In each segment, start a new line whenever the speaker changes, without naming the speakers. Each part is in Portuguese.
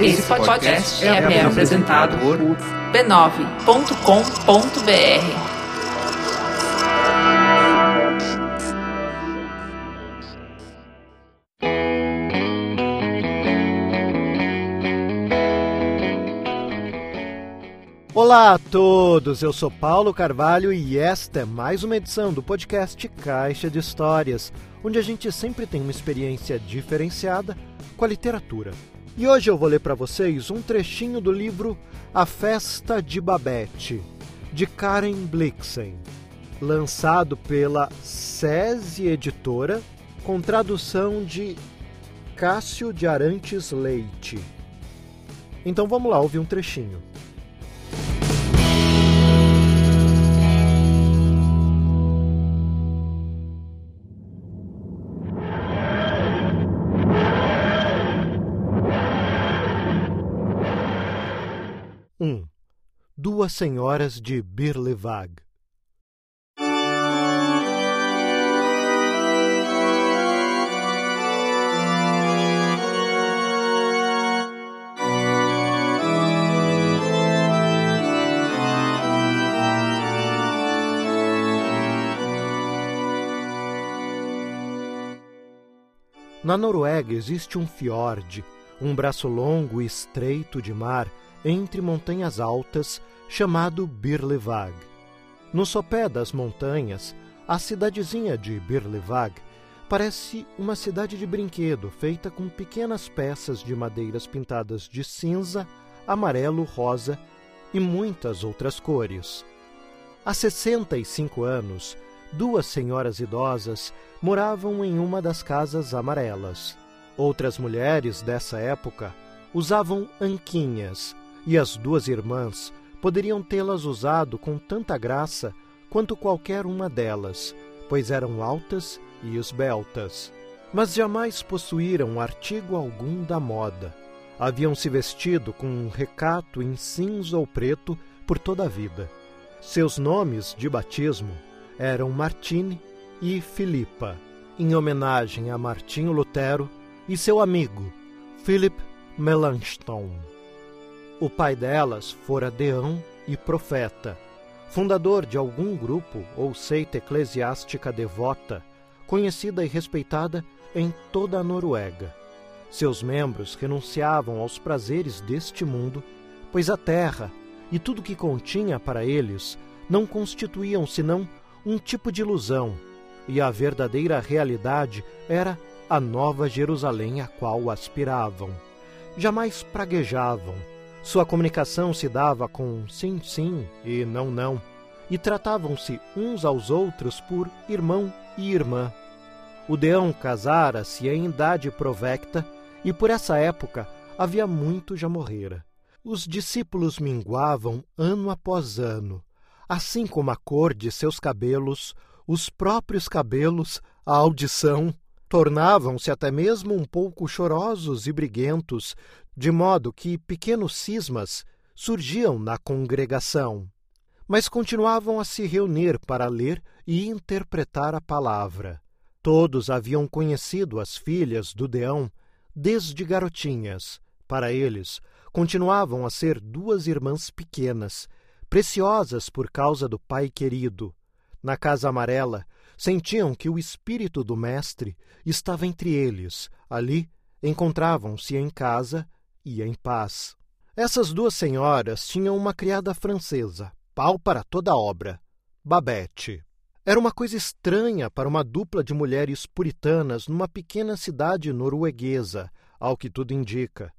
Esse podcast é apresentado por b9.com.br.
Olá a todos, eu sou Paulo Carvalho e esta é mais uma edição do podcast Caixa de Histórias, onde a gente sempre tem uma experiência diferenciada com a literatura. E hoje eu vou ler para vocês um trechinho do livro A Festa de Babette, de Karen Blixen, lançado pela SESI Editora, com tradução de Cássio de Arantes Leite. Então vamos lá ouvir um trechinho. Duas Senhoras de Birlevag. Na Noruega existe um fiord, um braço longo e estreito de mar entre montanhas altas chamado Birlevag. No sopé das montanhas, a cidadezinha de Birlevag parece uma cidade de brinquedo feita com pequenas peças de madeiras pintadas de cinza, amarelo, rosa e muitas outras cores. Há 65 anos, duas senhoras idosas moravam em uma das casas amarelas. Outras mulheres dessa época usavam anquinhas e as duas irmãs poderiam tê-las usado com tanta graça quanto qualquer uma delas, pois eram altas e esbeltas. Mas jamais possuíram artigo algum da moda. Haviam se vestido com um recato em cinza ou preto por toda a vida. Seus nomes de batismo eram Martine e Filipa, em homenagem a Martinho Lutero e seu amigo, Philip Melanchthon. O pai delas fora deão e profeta, fundador de algum grupo ou seita eclesiástica devota, conhecida e respeitada em toda a Noruega. Seus membros renunciavam aos prazeres deste mundo, pois a terra e tudo que continha para eles não constituíam senão um tipo de ilusão, e a verdadeira realidade era a nova Jerusalém a qual aspiravam. Jamais praguejavam, sua comunicação se dava com sim, sim e não, não, e tratavam-se uns aos outros por irmão e irmã. O Deão casara-se em idade provecta e por essa época havia muito já morrera. Os discípulos minguavam ano após ano, assim como a cor de seus cabelos, os próprios cabelos, a audição, tornavam-se até mesmo um pouco chorosos e briguentos, de modo que pequenos cismas surgiam na congregação. Mas continuavam a se reunir para ler e interpretar a palavra. Todos haviam conhecido as filhas do Deão desde garotinhas. Para eles, continuavam a ser duas irmãs pequenas, preciosas por causa do pai querido. Na Casa Amarela, sentiam que o espírito do Mestre estava entre eles. Ali, encontravam-se em casa e em paz. Essas duas senhoras tinham uma criada francesa, pau para toda a obra, Babette. Era uma coisa estranha para uma dupla de mulheres puritanas numa pequena cidade norueguesa, ao que tudo indica.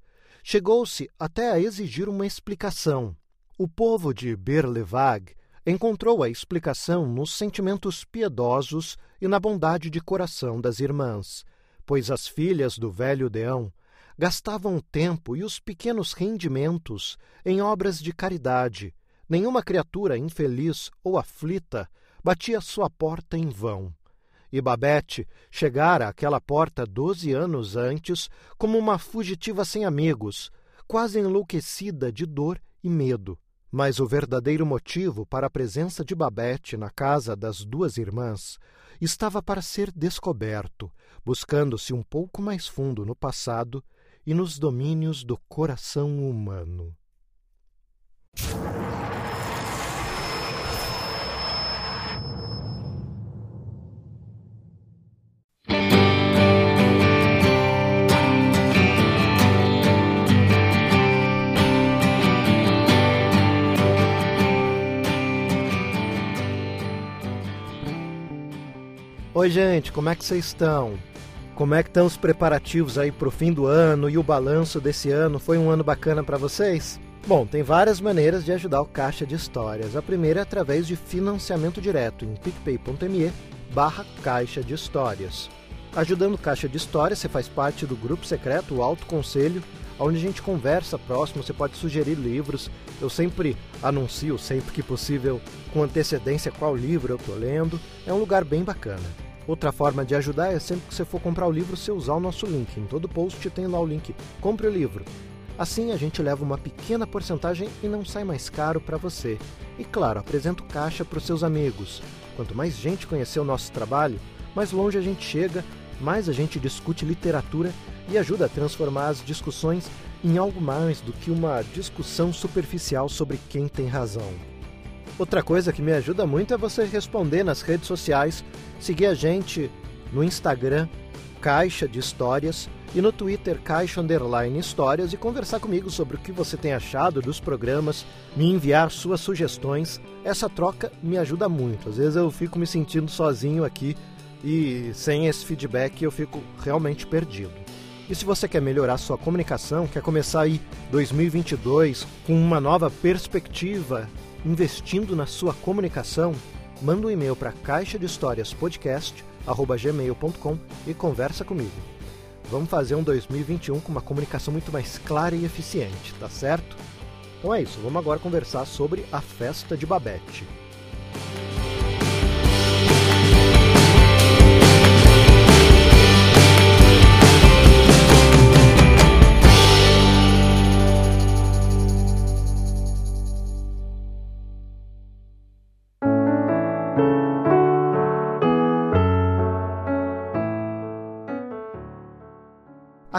Chegou-se até a exigir uma explicação. O povo de Berlevag encontrou a explicação nos sentimentos piedosos e na bondade de coração das irmãs, pois as filhas do velho Deão gastavam tempo e os pequenos rendimentos em obras de caridade. Nenhuma criatura infeliz ou aflita batia sua porta em vão. E Babette chegara àquela porta doze anos antes como uma fugitiva sem amigos, quase enlouquecida de dor e medo. Mas o verdadeiro motivo para a presença de Babette na casa das duas irmãs estava para ser descoberto, buscando-se um pouco mais fundo no passado e nos domínios do coração humano. Oi, gente, como é que vocês estão? Como é que estão os preparativos aí para o fim do ano e o balanço desse ano? Foi um ano bacana para vocês? Bom, tem várias maneiras de ajudar o Caixa de Histórias. A primeira é através de financiamento direto em picpay.me barra Caixa de Histórias. Ajudando Caixa de Histórias, você faz parte do grupo secreto, o Alto Conselho, onde a gente conversa próximo, você pode sugerir livros. Eu sempre anuncio, sempre que possível, com antecedência qual livro eu estou lendo. É um lugar bem bacana. Outra forma de ajudar é sempre que você for comprar o livro, você usar o nosso link. Em todo post tem lá o link Compre o livro. Assim a gente leva uma pequena porcentagem e não sai mais caro para você. E claro, apresenta o caixa para os seus amigos. Quanto mais gente conhecer o nosso trabalho, mais longe a gente chega, mais a gente discute literatura e ajuda a transformar as discussões em algo mais do que uma discussão superficial sobre quem tem razão. Outra coisa que me ajuda muito é você responder nas redes sociais, seguir a gente no Instagram, Caixa de Histórias, e no Twitter, Caixa Underline Histórias, e conversar comigo sobre o que você tem achado dos programas, me enviar suas sugestões. Essa troca me ajuda muito. Às vezes eu fico me sentindo sozinho aqui e sem esse feedback eu fico realmente perdido. E se você quer melhorar sua comunicação, quer começar aí 2022 com uma nova perspectiva investindo na sua comunicação, manda um e-mail para caixa de histórias podcast@gmail.com e conversa comigo. Vamos fazer um 2021 com uma comunicação muito mais clara e eficiente, tá certo? Então é isso, vamos agora conversar sobre a festa de Babette.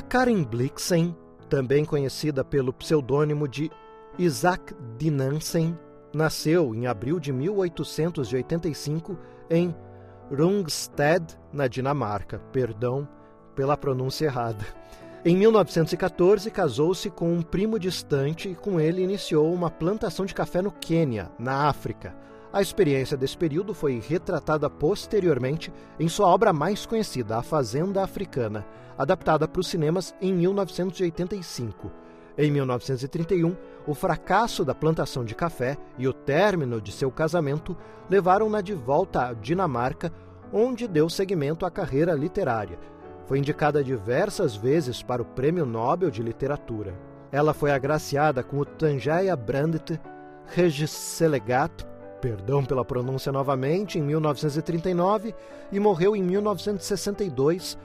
Karen Blixen, também conhecida pelo pseudônimo de Isaac Dinansen, nasceu em abril de 1885 em Rungsted, na Dinamarca. Perdão pela pronúncia errada. Em 1914, casou-se com um primo distante e com ele iniciou uma plantação de café no Quênia, na África. A experiência desse período foi retratada posteriormente em sua obra mais conhecida, A Fazenda Africana, adaptada para os cinemas em 1985. Em 1931, o fracasso da plantação de café e o término de seu casamento levaram-na de volta à Dinamarca, onde deu seguimento à carreira literária. Foi indicada diversas vezes para o Prêmio Nobel de Literatura. Ela foi agraciada com o Tanjaya Brandt Regiselegat perdão pela pronúncia novamente, em 1939 e morreu em 1962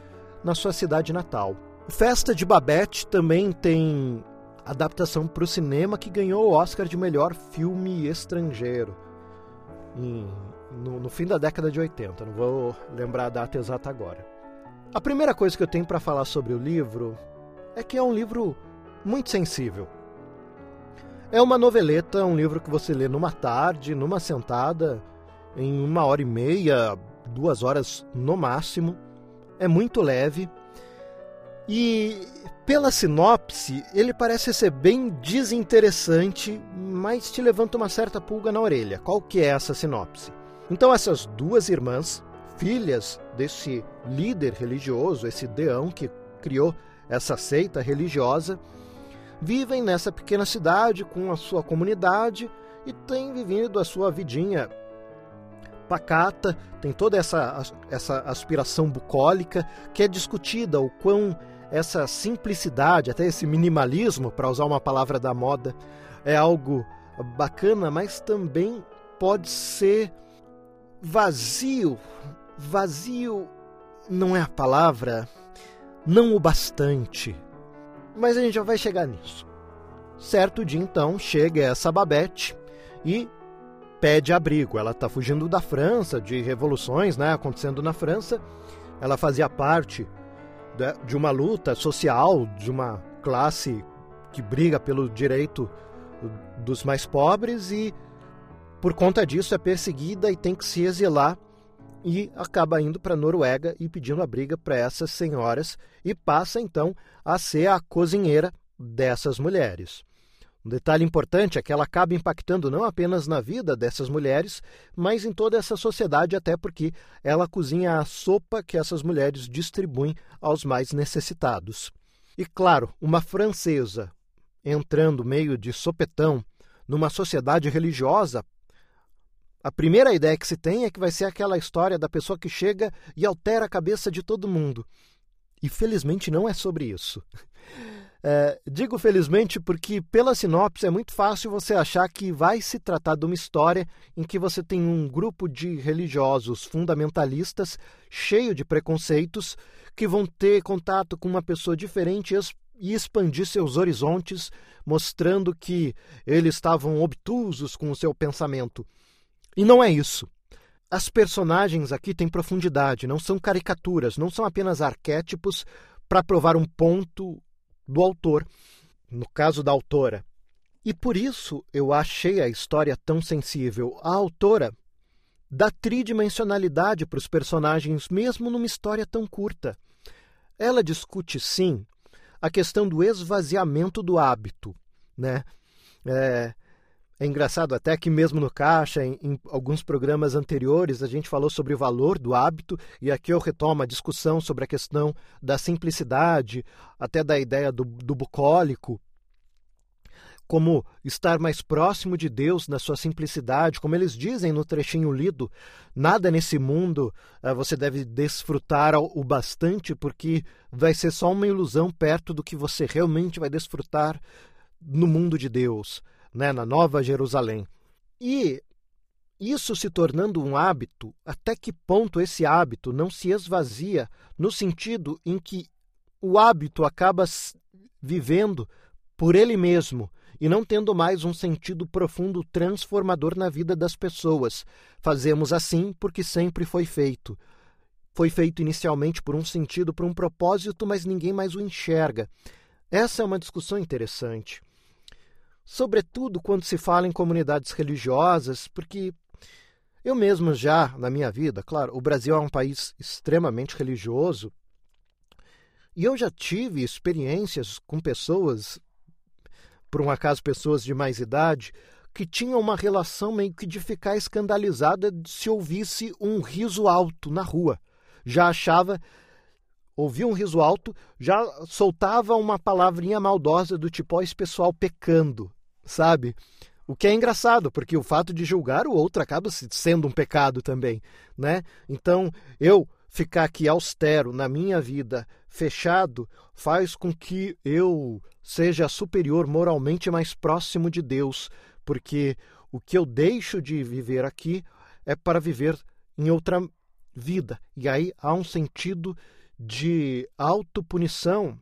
na sua cidade natal. Festa de Babette também tem adaptação para o cinema que ganhou o Oscar de melhor filme estrangeiro em, no, no, fim da década de 80. Não vou lembrar a data exata agora. A primeira coisa que eu tenho para falar sobre o livro é que é um livro muito sensível. É uma noveleta, um livro que você lê numa tarde, numa sentada, em uma hora e meia, duas horas no máximo. É muito leve. E pela sinopse, ele parece ser bem desinteressante, mas te levanta uma certa pulga na orelha. Qual que é essa sinopse? Então essas duas irmãs, filhas desse líder religioso, esse deão que criou essa seita religiosa, vivem nessa pequena cidade com a sua comunidade e têm vivido a sua vidinha pacata, tem toda essa, essa aspiração bucólica que é discutida, o quão essa simplicidade, até esse minimalismo, para usar uma palavra da moda, é algo bacana, mas também pode ser vazio. Vazio não é a palavra, não o bastante. Mas a gente já vai chegar nisso. Certo dia, então, chega essa Babette e pede abrigo. Ela está fugindo da França, de revoluções né, acontecendo na França. Ela fazia parte de uma luta social, de uma classe que briga pelo direito dos mais pobres e por conta disso é perseguida e tem que se exilar e acaba indo para a Noruega e pedindo a briga para essas senhoras e passa então a ser a cozinheira dessas mulheres. Um detalhe importante é que ela acaba impactando não apenas na vida dessas mulheres, mas em toda essa sociedade, até porque ela cozinha a sopa que essas mulheres distribuem aos mais necessitados. E claro, uma francesa entrando meio de sopetão numa sociedade religiosa, a primeira ideia que se tem é que vai ser aquela história da pessoa que chega e altera a cabeça de todo mundo. E felizmente não é sobre isso. É, digo felizmente porque, pela sinopse, é muito fácil você achar que vai se tratar de uma história em que você tem um grupo de religiosos fundamentalistas cheio de preconceitos que vão ter contato com uma pessoa diferente e expandir seus horizontes, mostrando que eles estavam obtusos com o seu pensamento. E não é isso. As personagens aqui têm profundidade, não são caricaturas, não são apenas arquétipos para provar um ponto do autor, no caso da autora. E por isso eu achei a história tão sensível. A autora dá tridimensionalidade para os personagens, mesmo numa história tão curta. Ela discute, sim, a questão do esvaziamento do hábito. Né? É, é engraçado até que mesmo no Caixa, em, em, alguns programas anteriores, a gente falou sobre o valor do hábito, e aqui eu retomo a discussão sobre a questão da simplicidade, até da ideia do, do bucólico, como estar mais próximo de Deus na sua simplicidade, como eles dizem no trechinho lido, nada nesse mundo uh, você deve desfrutar o bastante, porque vai ser só uma ilusão perto do que você realmente vai desfrutar no mundo de Deus né, na Nova Jerusalém. E isso se tornando um hábito, até que ponto esse hábito não se esvazia no sentido em que o hábito acaba vivendo por ele mesmo e não tendo mais um sentido profundo transformador na vida das pessoas. Fazemos assim porque sempre foi feito. Foi feito inicialmente por um sentido, por um propósito, mas ninguém mais o enxerga. Essa é uma discussão interessante sobretudo quando se fala em comunidades religiosas, porque eu mesmo já, na minha vida, claro, o Brasil é um país extremamente religioso, e eu já tive experiências com pessoas, por um acaso pessoas de mais idade, que tinham uma relação meio que de ficar escandalizada se ouvisse um riso alto na rua. Já achava, ouvia um riso alto, já soltava uma palavrinha maldosa do tipo, ó, esse pessoal pecando sabe? O que é engraçado, porque o fato de julgar o outro acaba sendo um pecado também, né? Então, eu ficar aqui austero na minha vida, fechado, faz com que eu seja superior moralmente mais próximo de Deus, porque o que eu deixo de viver aqui é para viver em outra vida. E aí há um sentido de autopunição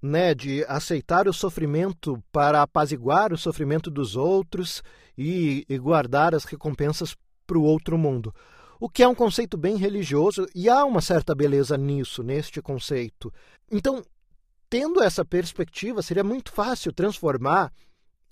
né, de aceitar o sofrimento para apaziguar o sofrimento dos outros e, e guardar as recompensas para o outro mundo. O que é um conceito bem religioso e há uma certa beleza nisso, neste conceito. Então, tendo essa perspectiva, seria muito fácil transformar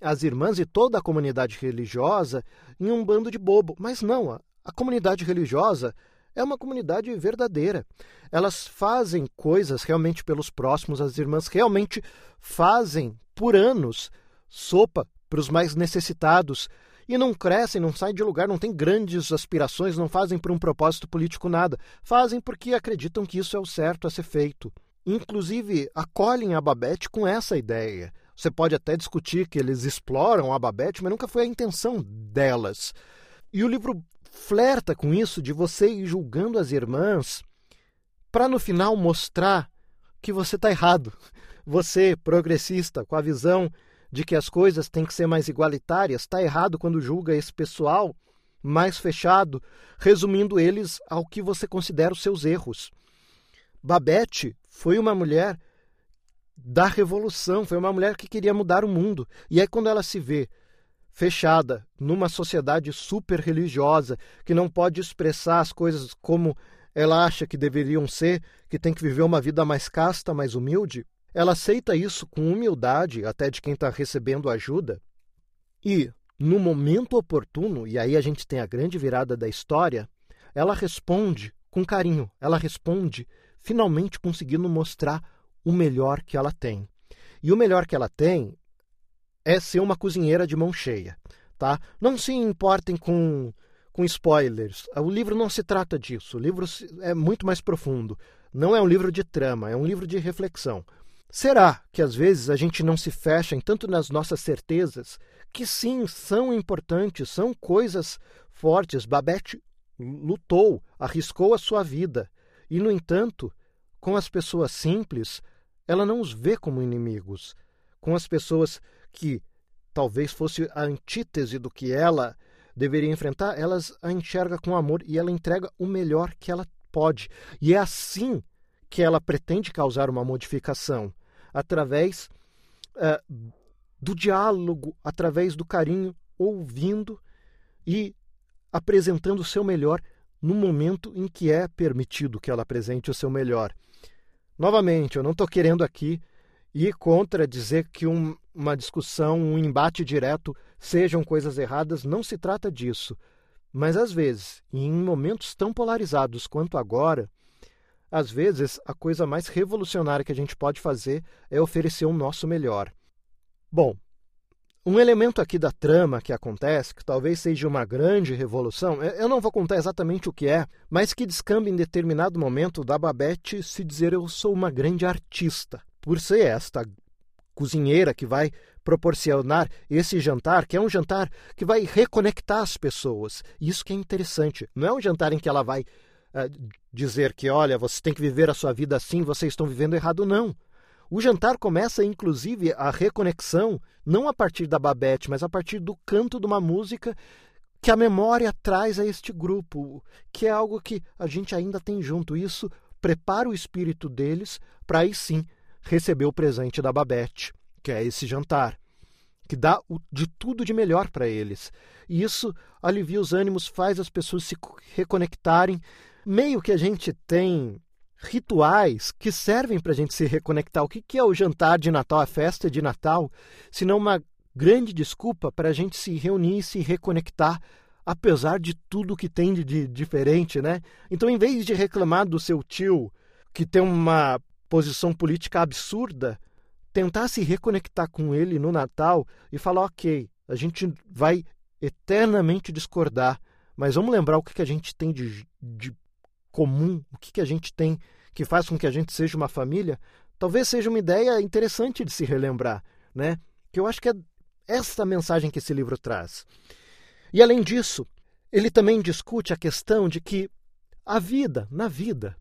as irmãs e toda a comunidade religiosa em um bando de bobo. Mas não, a comunidade religiosa é uma comunidade verdadeira. Elas fazem coisas realmente pelos próximos, as irmãs realmente fazem por anos sopa para os mais necessitados e não crescem, não saem de lugar, não têm grandes aspirações, não fazem por um propósito político nada. Fazem porque acreditam que isso é o certo a ser feito. Inclusive, acolhem a Babette com essa ideia. Você pode até discutir que eles exploram a Babette, mas nunca foi a intenção delas. E o livro flerta com isso de você ir julgando as irmãs para no final mostrar que você está errado. Você, progressista, com a visão de que as coisas têm que ser mais igualitárias, está errado quando julga esse pessoal mais fechado, resumindo eles ao que você considera os seus erros. Babette foi uma mulher da revolução, foi uma mulher que queria mudar o mundo. E aí, quando ela se vê fechada numa sociedade super religiosa que não pode expressar as coisas como ela acha que deveriam ser, que tem que viver uma vida mais casta, mais humilde, ela aceita isso com humildade, até de quem está recebendo ajuda, e no momento oportuno, e aí a gente tem a grande virada da história, ela responde com carinho, ela responde finalmente conseguindo mostrar o melhor que ela tem. E o melhor que ela tem é ser uma cozinheira de mão cheia, tá? Não se importem com com spoilers. O livro não se trata disso. O livro é muito mais profundo. Não é um livro de trama, é um livro de reflexão. Será que às vezes a gente não se fecha em tanto nas nossas certezas que sim, são importantes, são coisas fortes. Babette lutou, arriscou a sua vida. E, no entanto, com as pessoas simples, ela não os vê como inimigos. Com as pessoas que talvez fosse a antítese do que ela deveria enfrentar, elas a enxerga com amor e ela entrega o melhor que ela pode. E é assim que ela pretende causar uma modificação através uh, do diálogo, através do carinho, ouvindo e apresentando o seu melhor no momento em que é permitido que ela apresente o seu melhor. Novamente, eu não estou querendo aqui ir contra dizer que um, uma discussão, um embate direto sejam coisas erradas, não se trata disso. Mas às vezes, em momentos tão polarizados quanto agora, às vezes a coisa mais revolucionária que a gente pode fazer é oferecer o nosso melhor. Bom, um elemento aqui da trama que acontece, que talvez seja uma grande revolução, eu não vou contar exatamente o que é, mas que descamba em determinado momento da Babette se dizer eu sou uma grande artista, por ser esta cozinheira que vai proporcionar esse jantar, que é um jantar que vai reconectar as pessoas. Isso que é interessante. Não é um jantar em que ela vai uh, dizer que, olha, você tem que viver a sua vida assim, vocês estão vivendo errado, não. O jantar começa, inclusive, a reconexão, não a partir da Babette, mas a partir do canto de uma música que a memória traz a este grupo, que é algo que a gente ainda tem junto. Isso prepara o espírito deles para aí sim receber o presente da Babette, que é esse jantar, que dá de tudo de melhor para eles. E isso alivia os ânimos, faz as pessoas se reconectarem. Meio que a gente tem rituais que servem para a gente se reconectar. O que, que é o jantar de Natal, a festa de Natal, se não uma grande desculpa para a gente se reunir e se reconectar, apesar de tudo que tem de diferente, né? Então, em vez de reclamar do seu tio que tem uma posição política absurda, tentar se reconectar com ele no Natal e falar: ok, a gente vai eternamente discordar, mas vamos lembrar o que, que a gente tem de, de comum, o que, que a gente tem que faz com que a gente seja uma família, talvez seja uma ideia interessante de se relembrar, né? Que eu acho que é esta mensagem que esse livro traz. E além disso, ele também discute a questão de que a vida, na vida,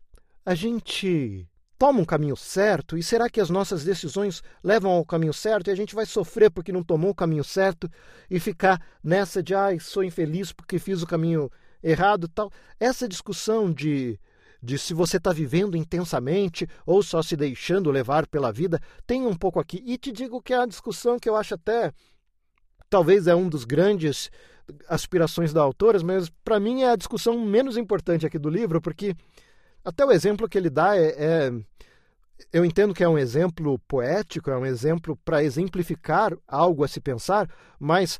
a gente toma um caminho certo e será que as nossas decisões levam ao caminho certo e a gente vai sofrer porque não tomou o caminho certo e ficar nessa de ai, sou infeliz porque fiz o caminho errado tal. Essa discussão de, de se você está vivendo intensamente ou só se deixando levar pela vida tem um pouco aqui. E te digo que é uma discussão que eu acho até talvez é um dos grandes aspirações da autora, mas para mim é a discussão menos importante aqui do livro, porque até o exemplo que ele dá é, é eu entendo que é um exemplo poético, é um exemplo para exemplificar algo a se pensar, mas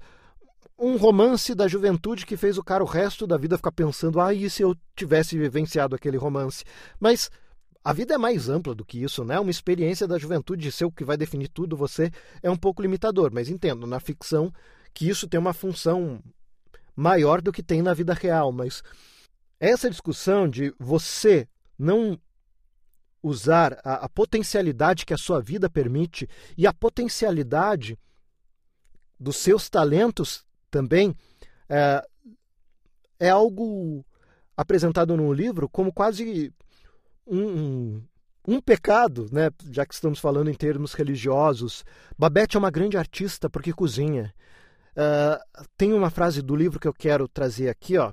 um romance da juventude que fez o cara o resto da vida ficar pensando: ah, e se eu tivesse vivenciado aquele romance? Mas a vida é mais ampla do que isso, né? Uma experiência da juventude de ser o que vai definir tudo, você é um pouco limitador, mas entendo na ficção que isso tem uma função maior do que tem na vida real, mas essa discussão de você não usar a, a potencialidade que a sua vida permite e a potencialidade dos seus talentos também é, é algo apresentado no livro como quase um, um, um, pecado, né? já que estamos falando em termos religiosos. Babette é uma grande artista porque cozinha. Uh, tem uma frase do livro que eu quero trazer aqui, ó,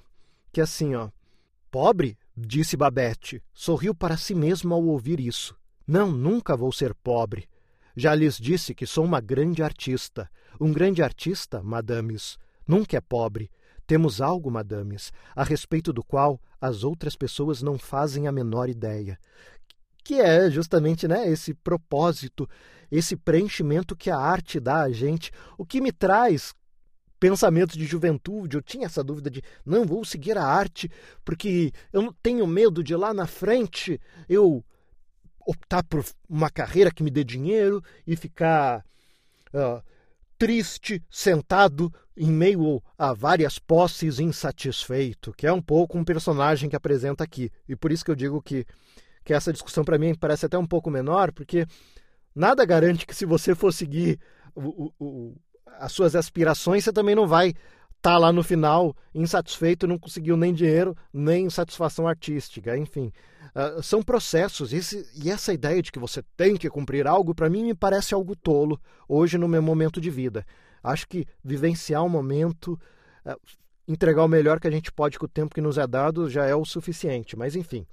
que é assim, ó. Pobre, disse Babette, sorriu para si mesma ao ouvir isso. Não, nunca vou ser pobre. Já lhes disse que sou uma grande artista. Um grande artista, madames, Nunca é pobre. Temos algo, madames, a respeito do qual as outras pessoas não fazem a menor ideia. que é justamente né, esse propósito, esse preenchimento que a arte dá a gente, o que me traz pensamentos de juventude, eu tinha essa dúvida de não vou seguir a arte porque eu tenho medo de lá na frente eu optar por uma carreira que me dê dinheiro e ficar uh, triste, sentado em meio a várias posses, insatisfeito, que é um pouco um personagem que apresenta aqui. E por isso que eu digo que, que essa discussão para mim parece até um pouco menor, porque nada garante que se você for seguir o, o, as suas aspirações, você também não vai estar tá lá no final insatisfeito, não conseguiu nem dinheiro, nem satisfação artística, enfim. Uh, são processos, esse, e essa ideia de que você tem que cumprir algo, para mim, me parece algo tolo hoje no meu momento de vida. Acho que vivenciar um momento, uh, entregar o melhor que a gente pode com o tempo que nos é dado já é o suficiente, mas enfim.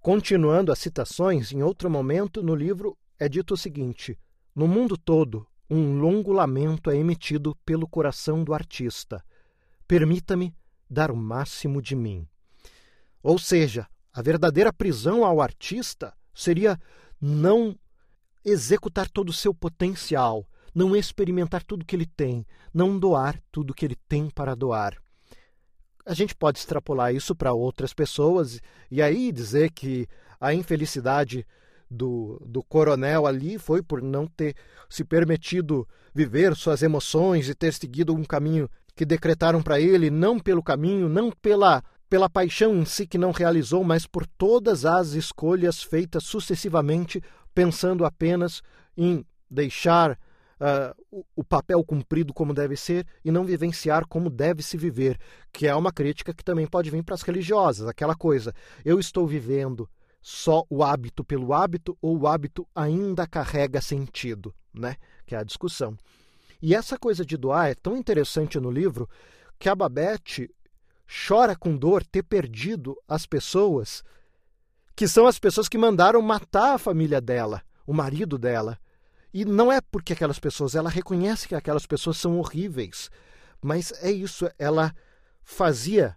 Continuando as citações, em outro momento no livro é dito o seguinte: No mundo todo, um longo lamento é emitido pelo coração do artista. Permita-me dar o máximo de mim. Ou seja, a verdadeira prisão ao artista seria não executar todo o seu potencial, não experimentar tudo que ele tem, não doar tudo que ele tem para doar. A gente pode extrapolar isso para outras pessoas e aí dizer que a infelicidade do, do coronel ali foi por não ter se permitido viver suas emoções e ter seguido um caminho que decretaram para ele, não pelo caminho, não pela, pela paixão em si que não realizou, mas por todas as escolhas feitas sucessivamente, pensando apenas em deixar uh, o, o papel cumprido como deve ser e não vivenciar como deve se viver, que é uma crítica que também pode vir para as religiosas, aquela coisa, eu estou vivendo só o hábito pelo hábito ou o hábito ainda carrega sentido, né? Que é a discussão. E essa coisa de doar é tão interessante no livro que a Babette chora com dor ter perdido as pessoas que são as pessoas que mandaram matar a família dela, o marido dela. E não é porque aquelas pessoas, ela reconhece que aquelas pessoas são horríveis, mas é isso, ela fazia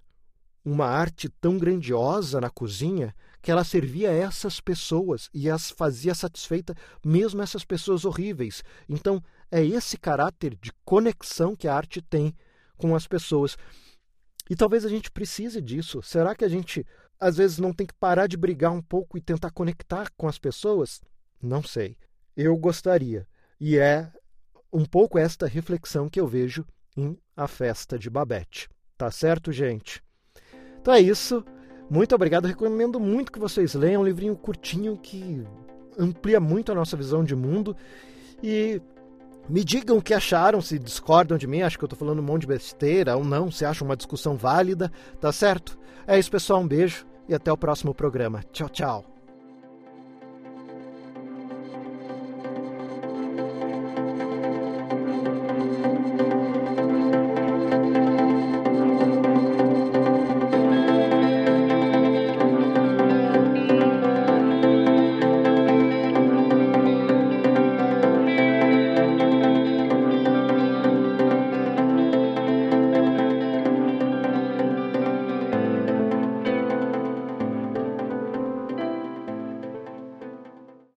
uma arte tão grandiosa na cozinha que ela servia essas pessoas e as fazia satisfeita, mesmo essas pessoas horríveis. Então, é esse caráter de conexão que a arte tem com as pessoas. E talvez a gente precise disso. Será que a gente, às vezes, não tem que parar de brigar um pouco e tentar conectar com as pessoas? Não sei. Eu gostaria. E é um pouco esta reflexão que eu vejo em A Festa de Babette. Tá certo, gente? Então é isso. Muito obrigado. Recomendo muito que vocês leiam. Um livrinho curtinho que amplia muito a nossa visão de mundo. E me digam o que acharam, se discordam de mim, acho que eu estou falando um monte de besteira ou não, se acham uma discussão válida, tá certo? É isso, pessoal. Um beijo e até o próximo programa. Tchau, tchau.